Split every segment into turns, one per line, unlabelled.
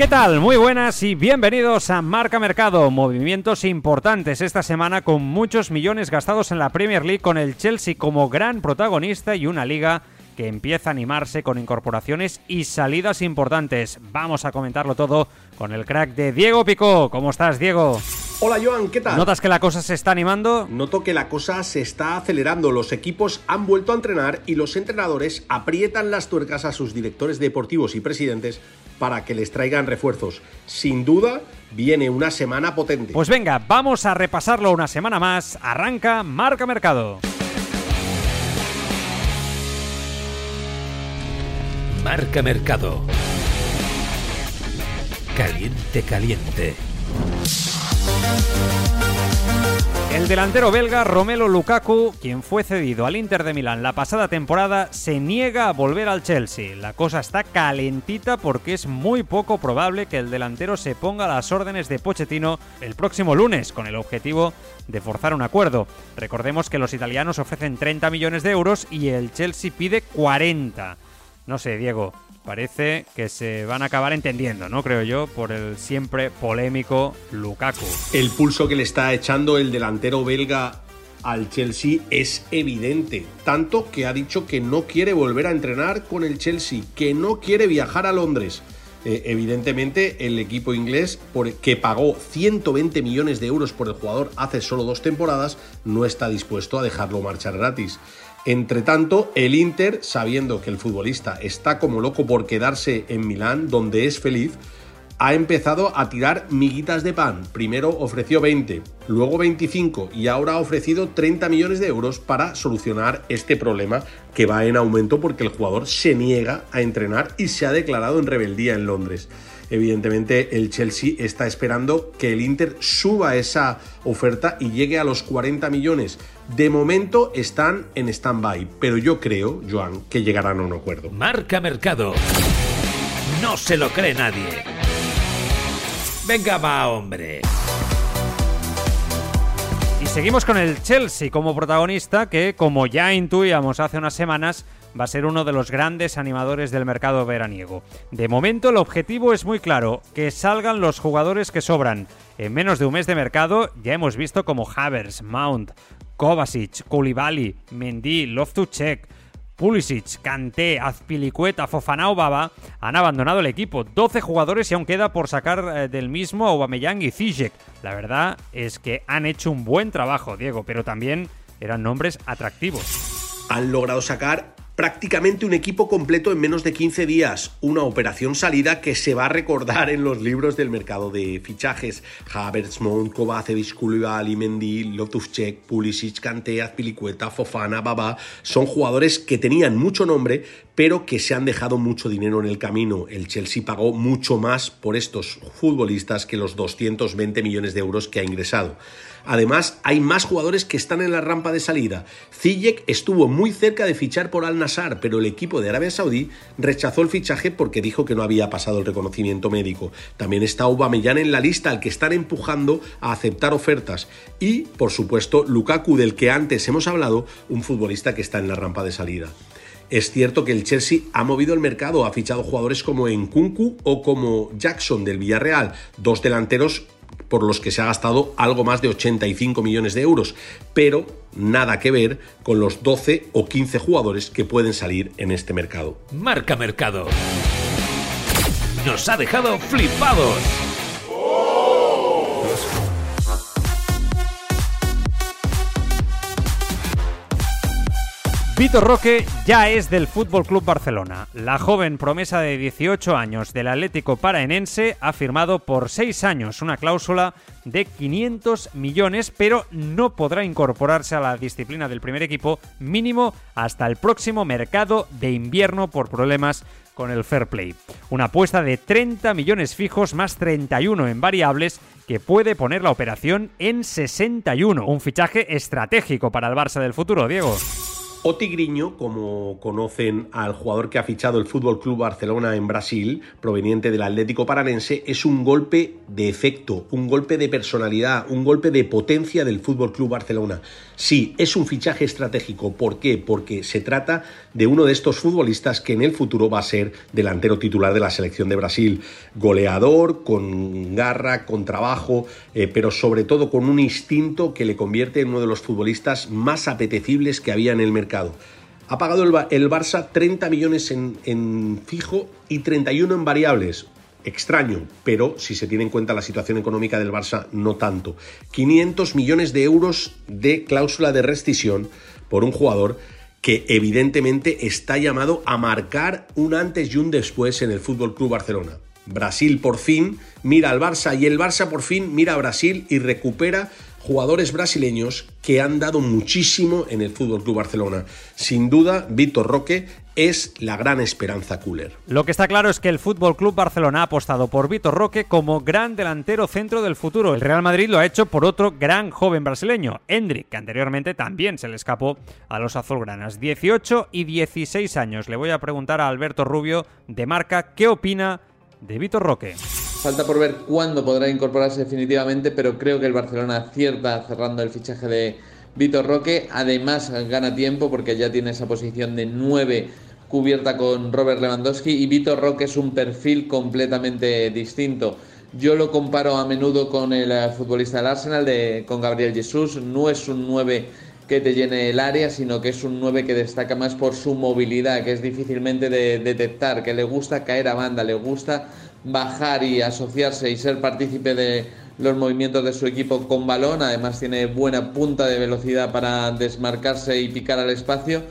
¿Qué tal? Muy buenas y bienvenidos a Marca Mercado. Movimientos importantes esta semana con muchos millones gastados en la Premier League con el Chelsea como gran protagonista y una liga que empieza a animarse con incorporaciones y salidas importantes. Vamos a comentarlo todo con el crack de Diego Picó. ¿Cómo estás, Diego?
Hola Joan, ¿qué tal?
¿Notas que la cosa se está animando?
Noto que la cosa se está acelerando, los equipos han vuelto a entrenar y los entrenadores aprietan las tuercas a sus directores deportivos y presidentes para que les traigan refuerzos. Sin duda, viene una semana potente.
Pues venga, vamos a repasarlo una semana más. Arranca Marca Mercado.
Marca Mercado. Caliente, caliente.
El delantero belga Romelo Lukaku, quien fue cedido al Inter de Milán la pasada temporada, se niega a volver al Chelsea. La cosa está calentita porque es muy poco probable que el delantero se ponga a las órdenes de Pochettino el próximo lunes con el objetivo de forzar un acuerdo. Recordemos que los italianos ofrecen 30 millones de euros y el Chelsea pide 40. No sé, Diego, parece que se van a acabar entendiendo, ¿no? Creo yo, por el siempre polémico Lukaku.
El pulso que le está echando el delantero belga al Chelsea es evidente, tanto que ha dicho que no quiere volver a entrenar con el Chelsea, que no quiere viajar a Londres. Eh, evidentemente el equipo inglés que pagó 120 millones de euros por el jugador hace solo dos temporadas no está dispuesto a dejarlo marchar gratis. Entre tanto, el Inter, sabiendo que el futbolista está como loco por quedarse en Milán, donde es feliz, ha empezado a tirar miguitas de pan. Primero ofreció 20, luego 25 y ahora ha ofrecido 30 millones de euros para solucionar este problema que va en aumento porque el jugador se niega a entrenar y se ha declarado en rebeldía en Londres. Evidentemente el Chelsea está esperando que el Inter suba esa oferta y llegue a los 40 millones. De momento están en stand-by, pero yo creo, Joan, que llegarán a un acuerdo.
Marca Mercado. No se lo cree nadie. Venga, va, hombre.
Y seguimos con el Chelsea como protagonista que, como ya intuíamos hace unas semanas, va a ser uno de los grandes animadores del mercado veraniego. De momento el objetivo es muy claro, que salgan los jugadores que sobran. En menos de un mes de mercado ya hemos visto como Havers, Mount, Kovacic, Koulibaly, Mendy, Loftus-Cheek, Pulisic, Kanté, Azpilicueta, Fofana o Baba han abandonado el equipo. 12 jugadores y aún queda por sacar eh, del mismo Aubameyang y Zizek. La verdad es que han hecho un buen trabajo, Diego, pero también eran nombres atractivos.
Han logrado sacar prácticamente un equipo completo en menos de 15 días. Una operación salida que se va a recordar en los libros del mercado de fichajes. Havertz, Mount, Kovacevic, Koulibaly, Mendy, Loftus-Cheek, Pulisic, Kanté, Azpilicueta, Fofana, Baba... Son jugadores que tenían mucho nombre, pero que se han dejado mucho dinero en el camino. El Chelsea pagó mucho más por estos futbolistas que los 220 millones de euros que ha ingresado. Además, hay más jugadores que están en la rampa de salida. Ziyech estuvo muy cerca de fichar por Al Nassr, pero el equipo de Arabia Saudí rechazó el fichaje porque dijo que no había pasado el reconocimiento médico. También está Aubameyang en la lista al que están empujando a aceptar ofertas y, por supuesto, Lukaku del que antes hemos hablado, un futbolista que está en la rampa de salida. Es cierto que el Chelsea ha movido el mercado, ha fichado jugadores como Nkunku o como Jackson del Villarreal, dos delanteros por los que se ha gastado algo más de 85 millones de euros, pero nada que ver con los 12 o 15 jugadores que pueden salir en este mercado.
Marca Mercado. Nos ha dejado flipados.
Vitor Roque ya es del Fútbol Club Barcelona. La joven promesa de 18 años del Atlético Paraenense ha firmado por 6 años una cláusula de 500 millones, pero no podrá incorporarse a la disciplina del primer equipo mínimo hasta el próximo mercado de invierno por problemas con el fair play. Una apuesta de 30 millones fijos más 31 en variables que puede poner la operación en 61. Un fichaje estratégico para el Barça del futuro, Diego.
O Tigriño, como conocen al jugador que ha fichado el Fútbol Club Barcelona en Brasil, proveniente del Atlético Paranense, es un golpe de efecto, un golpe de personalidad, un golpe de potencia del Fútbol Club Barcelona. Sí, es un fichaje estratégico. ¿Por qué? Porque se trata de uno de estos futbolistas que en el futuro va a ser delantero titular de la selección de Brasil. Goleador, con garra, con trabajo, eh, pero sobre todo con un instinto que le convierte en uno de los futbolistas más apetecibles que había en el mercado ha pagado el, Barça 30 millones en, fijo y 31 en variables. Extraño, pero si se tiene en cuenta la situación económica del Barça, no tanto. 500 millones de euros de cláusula de rescisión por un jugador que evidentemente está llamado a marcar un antes y un después en el Fútbol Club Barcelona. Brasil por fin mira al Barça y el Barça por fin mira a Brasil y recupera jugadores brasileños que han dado muchísimo en el Fútbol Club Barcelona. Sin duda, Víctor Roque es la gran esperanza cooler.
Lo que está claro es que el Fútbol Club Barcelona ha apostado por Víctor Roque como gran delantero centro del futuro. El Real Madrid lo ha hecho por otro gran joven brasileño, Hendrik, que anteriormente también se le escapó a los azulgranas. 18 y 16 años. Le voy a preguntar a Alberto Rubio de Marca qué opina de Víctor Roque.
Falta por ver cuándo podrá incorporarse definitivamente, pero creo que el Barcelona acierta cerrando el fichaje de Vitor Roque. Además, gana tiempo porque ya tiene esa posición de 9 cubierta con Robert Lewandowski y Vitor Roque es un perfil completamente distinto. Yo lo comparo a menudo con el eh, futbolista del Arsenal, de, con Gabriel Jesús. No es un 9 que te llene el área, sino que es un 9 que destaca más por su movilidad, que es difícilmente de detectar, que le gusta caer a banda, le gusta bajar y asociarse y ser partícipe de los movimientos de su equipo con balón. Además tiene buena punta de velocidad para desmarcarse y picar al espacio.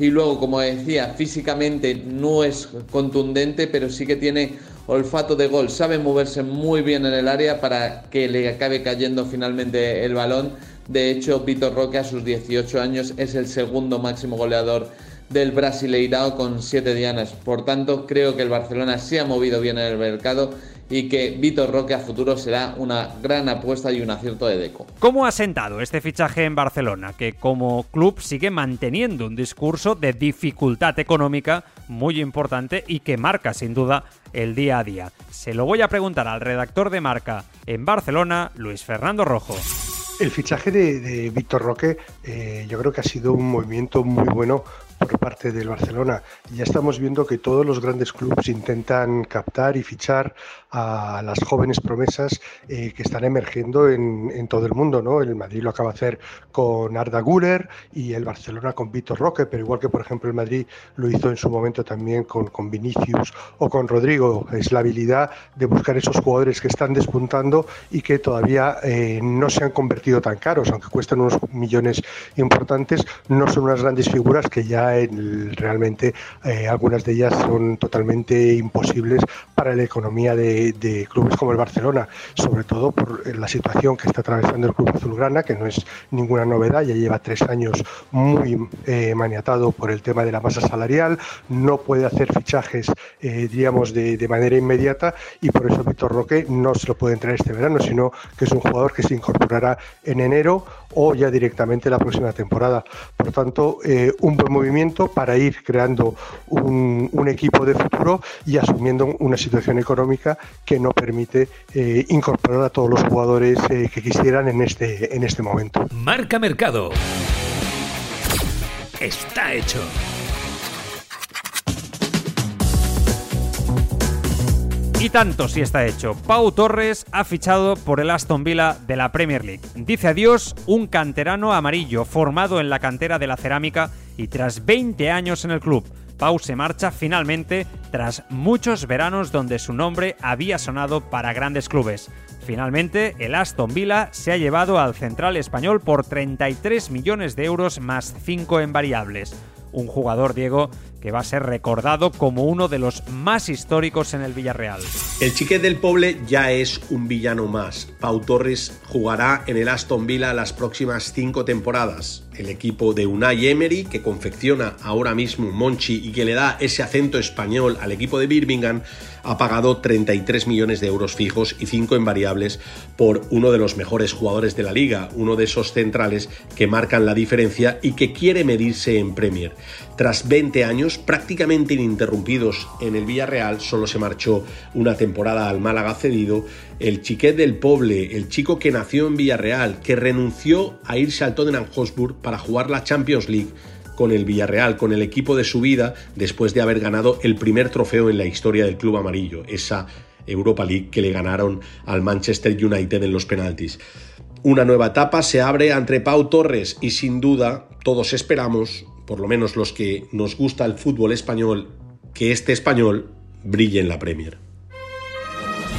Y luego, como decía, físicamente no es contundente, pero sí que tiene olfato de gol. Sabe moverse muy bien en el área para que le acabe cayendo finalmente el balón. De hecho, Vitor Roque a sus 18 años es el segundo máximo goleador del Brasileirao con siete dianas. Por tanto, creo que el Barcelona se ha movido bien en el mercado y que Vitor Roque a futuro será una gran apuesta y un acierto de Deco.
¿Cómo ha sentado este fichaje en Barcelona, que como club sigue manteniendo un discurso de dificultad económica muy importante y que marca sin duda el día a día? Se lo voy a preguntar al redactor de marca en Barcelona, Luis Fernando Rojo.
El fichaje de, Víctor Roque eh, yo creo que ha sido un movimiento muy bueno parte del Barcelona. Ya estamos viendo que todos los grandes clubes intentan captar y fichar a las jóvenes promesas eh, que están emergiendo en, todo el mundo. ¿no? El Madrid lo acaba de hacer con Arda Güler y el Barcelona con Vitor Roque, pero igual que por ejemplo el Madrid lo hizo en su momento también con, con Vinicius o con Rodrigo. Es la habilidad de buscar esos jugadores que están despuntando y que todavía eh, no se han convertido tan caros, aunque cuestan unos millones importantes, no son unas grandes figuras que ya realmente eh, algunas de ellas son totalmente imposibles para la economía de, clubes como el Barcelona, sobre todo por la situación que está atravesando el club azulgrana, que no es ninguna novedad, ya lleva tres años muy eh, maniatado por el tema de la masa salarial, no puede hacer fichajes, eh, diríamos, de, manera inmediata y por eso Víctor Roque no se lo puede entrar este verano, sino que es un jugador que se incorporará en enero o ya directamente la próxima temporada. Por tanto, eh, un buen movimiento para ir creando un, equipo de futuro y asumiendo una situación económica que no permite eh, incorporar a todos los jugadores eh, que quisieran en este, en este momento.
Marca Mercado. Está hecho.
Y tanto si está hecho. Pau Torres ha fichado por el Aston Villa de la Premier League. Dice adiós un canterano amarillo formado en la cantera de la cerámica y tras 20 años en el club. Pau se marcha finalmente tras muchos veranos donde su nombre había sonado para grandes clubes. Finalmente, el Aston Villa se ha llevado al central español por 33 millones de euros más 5 en variables. un jugador, Diego, que va a ser recordado como uno de los más históricos en el Villarreal.
El chiquet del Poble ya es un villano más. Pau Torres jugará en el Aston Villa las próximas cinco temporadas. El equipo de Unai Emery, que confecciona ahora mismo Monchi y que le da ese acento español al equipo de Birmingham, ha pagado 33 millones de euros fijos y 5 en variables por uno de los mejores jugadores de la liga, uno de esos centrales que marcan la diferencia y que quiere medirse en Premier. Tras 20 años prácticamente ininterrumpidos en el Villarreal, solo se marchó una temporada al Málaga cedido, el chiquet del Poble, el chico que nació en Villarreal, que renunció a irse al Tottenham Hotspur para jugar la Champions League con el Villarreal, con el equipo de su vida, después de haber ganado el primer trofeo en la historia del club amarillo, esa Europa League que le ganaron al Manchester United en los penaltis. Una nueva etapa se abre entre Pau Torres y sin duda todos esperamos por lo menos los que nos gusta el fútbol español, que este español brille en la Premier.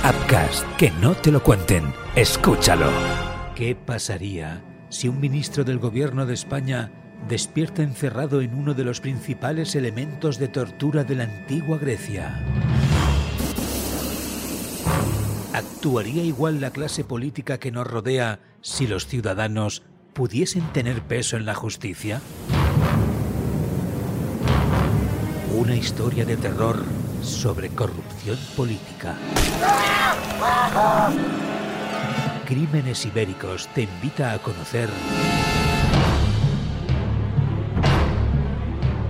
Upcast, que no te lo cuenten, escúchalo. ¿Qué pasaría si un ministro del gobierno de España despierta encerrado en uno de los principales elementos de tortura de la antigua Grecia? ¿Actuaría igual la clase política que nos rodea si los ciudadanos pudiesen tener peso en la justicia? Una historia de terror sobre corrupción política. Crímenes Ibéricos te invita a conocer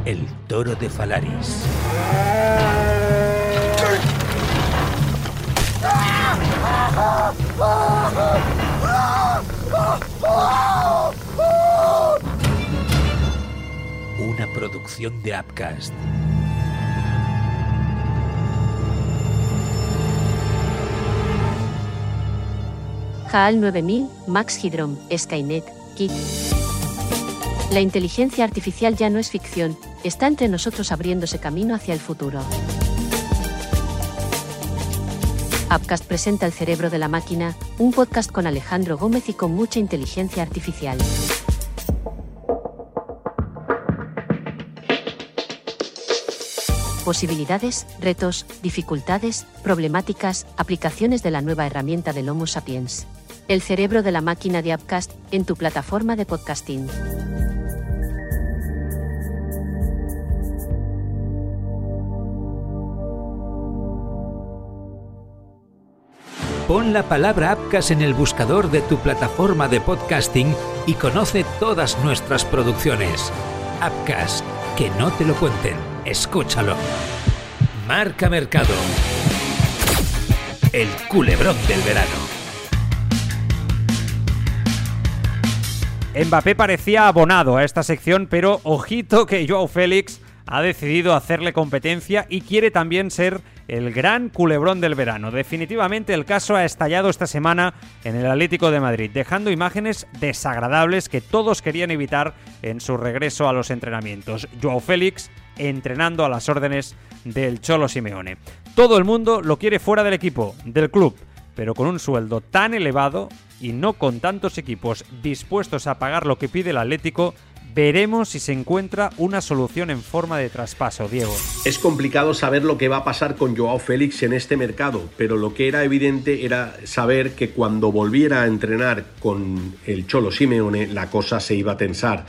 El Toro de Falaris. Una producción de Upcast.
HAL 9000, Max Hydrom, Skynet, Kit. La inteligencia artificial ya no es ficción, está entre nosotros abriéndose camino hacia el futuro. Upcast presenta El cerebro de la máquina, un podcast con Alejandro Gómez y con mucha inteligencia artificial. Posibilidades, retos, dificultades, problemáticas, aplicaciones de la nueva herramienta del Homo sapiens. El cerebro de la máquina de Upcast en tu plataforma de podcasting.
Pon la palabra Upcast en el buscador de tu plataforma de podcasting y conoce todas nuestras producciones. Upcast, que no te lo cuenten, escúchalo. Marca Mercado. El culebrón del verano.
Mbappé parecía abonado a esta sección, pero ojito que Joao Félix ha decidido hacerle competencia y quiere también ser el gran culebrón del verano. Definitivamente el caso ha estallado esta semana en el Atlético de Madrid, dejando imágenes desagradables que todos querían evitar en su regreso a los entrenamientos. Joao Félix entrenando a las órdenes del Cholo Simeone. Todo el mundo lo quiere fuera del equipo, del club, pero con un sueldo tan elevado y no con tantos equipos dispuestos a pagar lo que pide el Atlético, veremos si se encuentra una solución en forma de traspaso, Diego.
Es complicado saber lo que va a pasar con Joao Félix en este mercado, pero lo que era evidente era saber que cuando volviera a entrenar con el Cholo Simeone la cosa se iba a tensar.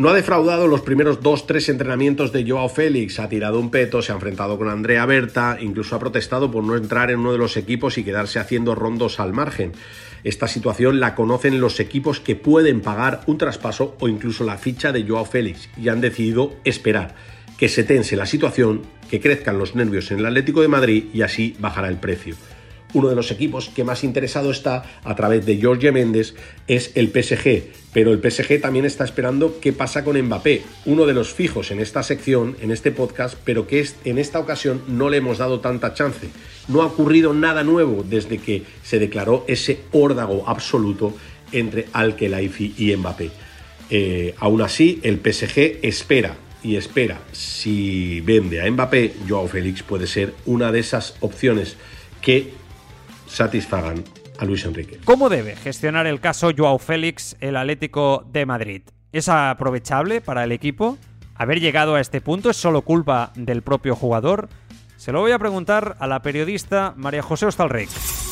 No ha defraudado los primeros dos, tres entrenamientos de Joao Félix, ha tirado un peto, se ha enfrentado con Andrea Berta, incluso ha protestado por no entrar en uno de los equipos y quedarse haciendo rondos al margen. Esta situación la conocen los equipos que pueden pagar un traspaso o incluso la ficha de Joao Félix y han decidido esperar que se tense la situación, que crezcan los nervios en el Atlético de Madrid y así bajará el precio uno de los equipos que más interesado está a través de Jorge Méndez es el PSG, pero el PSG también está esperando qué pasa con Mbappé, uno de los fijos en esta sección, en este podcast, pero que en esta ocasión no le hemos dado tanta chance. No ha ocurrido nada nuevo desde que se declaró ese órdago absoluto entre Al-Khelaifi y Mbappé. Eh, aún así, el PSG espera y espera. Si vende a Mbappé, Joao Félix puede ser una de esas opciones que satisfagan a Luis Enrique.
¿Cómo debe gestionar el caso Joao Félix el Atlético de Madrid? ¿Es aprovechable para el equipo? haber llegado a este punto? ¿Es solo culpa del propio jugador? Se lo voy a preguntar a la periodista María José Ostalric.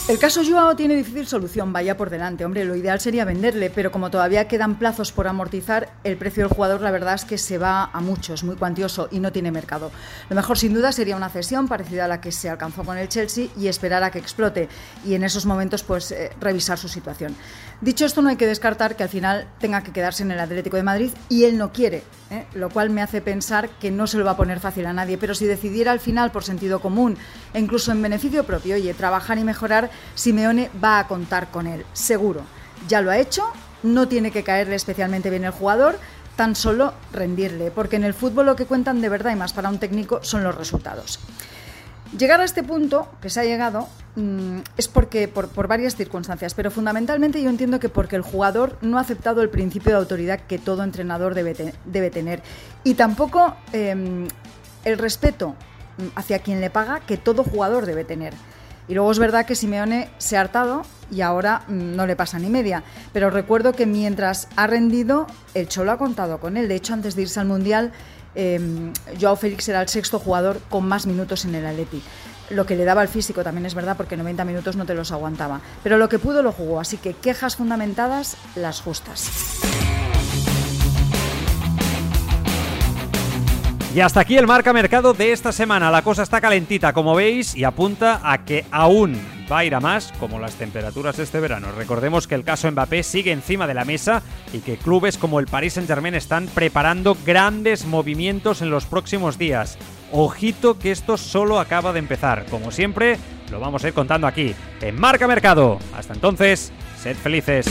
El caso Joao tiene difícil solución, vaya por delante. Hombre, lo ideal sería venderle, pero como todavía quedan plazos por amortizar, el precio del jugador la verdad es que se va a muchos, muy cuantioso y no tiene mercado. Lo mejor sin duda sería una cesión parecida a la que se alcanzó con el Chelsea y esperar a que explote y en esos momentos pues eh, revisar su situación. Dicho esto, no hay que descartar que al final tenga que quedarse en el Atlético de Madrid y él no quiere, ¿eh? lo cual me hace pensar que no se lo va a poner fácil a nadie, pero si decidiera al final por sentido común e incluso en beneficio propio, oye, trabajar y mejorar, Simeone va a contar con él, seguro. Ya lo ha hecho, no tiene que caerle especialmente bien el jugador, tan solo rendirle, porque en el fútbol lo que cuentan de verdad y más para un técnico son los resultados. Llegar a este punto que se ha llegado mm, es porque por, varias circunstancias, pero fundamentalmente yo entiendo que porque el jugador no ha aceptado el principio de autoridad que todo entrenador debe, debe tener y tampoco em, el respeto hacia quien le paga que todo jugador debe tener. Y luego es verdad que Simeone se ha hartado y ahora mm, no le pasa ni media. Pero recuerdo que mientras ha rendido, el Cholo ha contado con él. De hecho, antes de irse al Mundial, eh, Joao Félix era el sexto jugador con más minutos en el Atleti. Lo que le daba el físico también es verdad porque 90 minutos no te los aguantaba. Pero lo que pudo lo jugó, así que quejas fundamentadas, las justas.
Y hasta aquí el marca mercado de esta semana. La cosa está calentita, como veis, y apunta a que aún va a ir a más, como las temperaturas este verano. Recordemos que el caso Mbappé sigue encima de la mesa y que clubes como el Paris Saint-Germain están preparando grandes movimientos en los próximos días. Ojito que esto solo acaba de empezar. Como siempre, lo vamos a ir contando aquí, en Marca Mercado. Hasta entonces, sed felices.